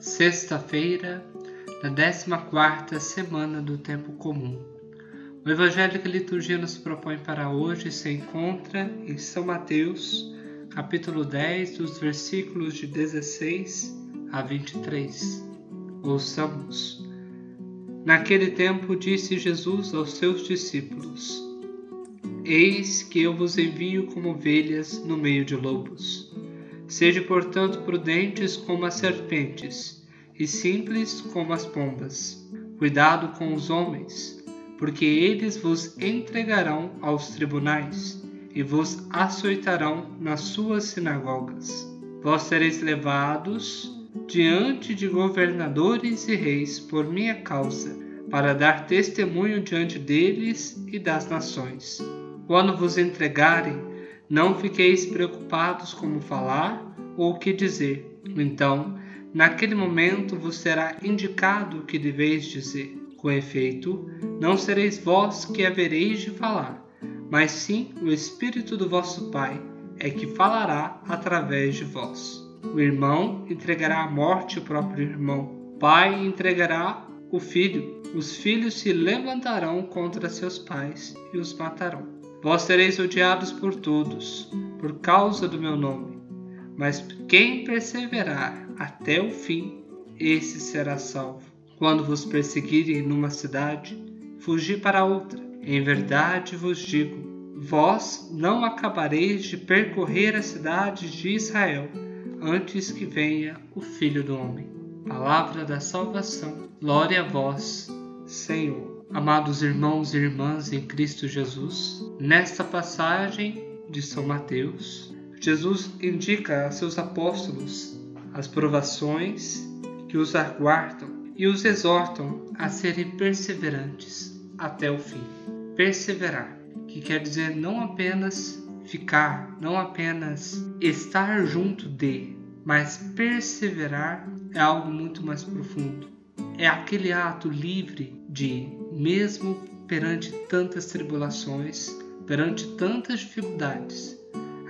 Sexta-feira da 14 semana do Tempo Comum. O Evangelho que a liturgia nos propõe para hoje se encontra em São Mateus, capítulo 10, dos versículos de 16 a 23. Ouçamos. Naquele tempo disse Jesus aos seus discípulos: Eis que eu vos envio como ovelhas no meio de lobos. Sede, portanto, prudentes como as serpentes e simples como as pombas. Cuidado com os homens, porque eles vos entregarão aos tribunais e vos açoitarão nas suas sinagogas. Vós sereis levados diante de governadores e reis por minha causa, para dar testemunho diante deles e das nações. Quando vos entregarem, não fiqueis preocupados como falar ou o que dizer. Então, naquele momento vos será indicado o que deveis dizer. Com efeito, não sereis vós que havereis de falar, mas sim o Espírito do vosso Pai é que falará através de vós. O irmão entregará à morte o próprio irmão. O pai entregará o filho. Os filhos se levantarão contra seus pais e os matarão. Vós sereis odiados por todos, por causa do meu nome. Mas quem perseverar até o fim, esse será salvo. Quando vos perseguirem numa cidade, fugi para outra. Em verdade vos digo: vós não acabareis de percorrer as cidades de Israel antes que venha o Filho do Homem. Palavra da salvação. Glória a vós, Senhor. Amados irmãos e irmãs em Cristo Jesus, nesta passagem de São Mateus, Jesus indica a seus apóstolos as provações que os aguardam e os exortam a serem perseverantes até o fim. Perseverar, que quer dizer não apenas ficar, não apenas estar junto de, mas perseverar é algo muito mais profundo. É aquele ato livre de mesmo perante tantas tribulações, perante tantas dificuldades,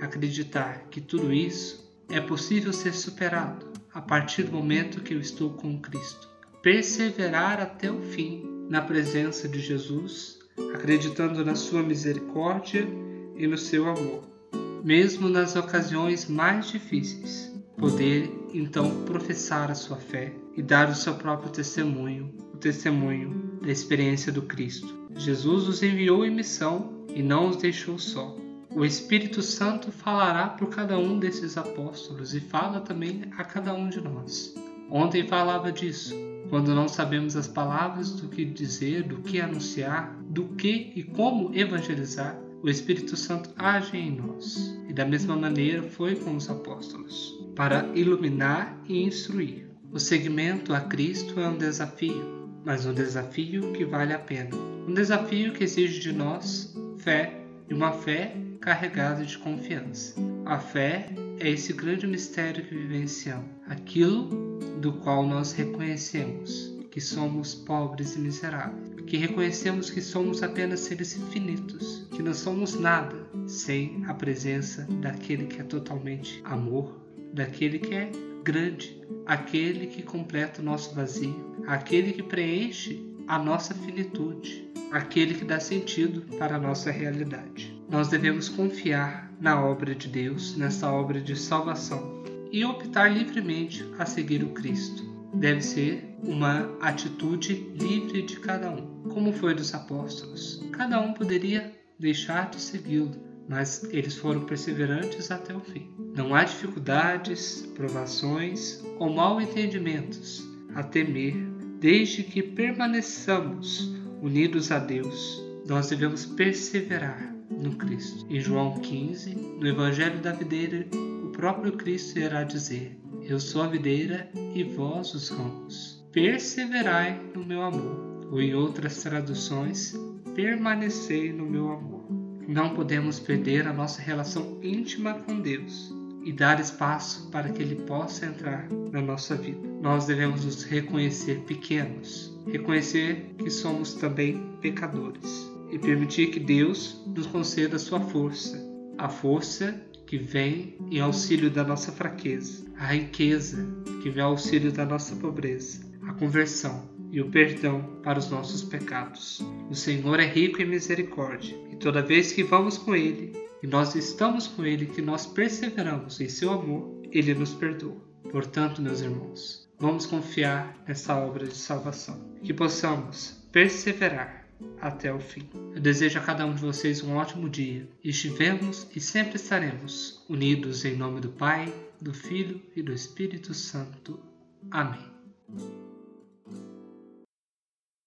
acreditar que tudo isso é possível ser superado a partir do momento que eu estou com Cristo. Perseverar até o fim na presença de Jesus, acreditando na sua misericórdia e no seu amor, mesmo nas ocasiões mais difíceis. Poder então professar a sua fé e dar o seu próprio testemunho, o testemunho da experiência do Cristo. Jesus os enviou em missão e não os deixou só. O Espírito Santo falará por cada um desses apóstolos e fala também a cada um de nós. Ontem falava disso, quando não sabemos as palavras do que dizer, do que anunciar, do que e como evangelizar, o Espírito Santo age em nós. E da mesma maneira foi com os apóstolos, para iluminar e instruir. O seguimento a Cristo é um desafio, mas um desafio que vale a pena. Um desafio que exige de nós fé e uma fé carregada de confiança. A fé é esse grande mistério que vivenciamos, aquilo do qual nós reconhecemos que somos pobres e miseráveis, que reconhecemos que somos apenas seres finitos, que não somos nada sem a presença daquele que é totalmente amor, daquele que é grande, aquele que completa o nosso vazio, aquele que preenche a nossa finitude, aquele que dá sentido para a nossa realidade. Nós devemos confiar na obra de Deus, nessa obra de salvação, e optar livremente a seguir o Cristo. Deve ser uma atitude livre de cada um, como foi dos apóstolos. Cada um poderia deixar de segui-lo, mas eles foram perseverantes até o fim. Não há dificuldades, provações ou mal entendimentos a temer, desde que permaneçamos unidos a Deus. Nós devemos perseverar no Cristo. Em João 15, no Evangelho da Videira, o próprio Cristo irá dizer: Eu sou a videira e vós os ramos. Perseverai no meu amor. Ou em outras traduções, permanecei no meu amor. Não podemos perder a nossa relação íntima com Deus e dar espaço para que Ele possa entrar na nossa vida. Nós devemos nos reconhecer pequenos, reconhecer que somos também pecadores e permitir que Deus nos conceda a sua força, a força que vem em auxílio da nossa fraqueza, a riqueza que vem ao auxílio da nossa pobreza, a conversão e o perdão para os nossos pecados. O Senhor é rico em misericórdia, e toda vez que vamos com Ele, e nós estamos com Ele, que nós perseveramos em seu amor, Ele nos perdoa. Portanto, meus irmãos, vamos confiar nessa obra de salvação, que possamos perseverar até o fim. Eu desejo a cada um de vocês um ótimo dia. Estivemos e sempre estaremos unidos em nome do Pai, do Filho e do Espírito Santo. Amém.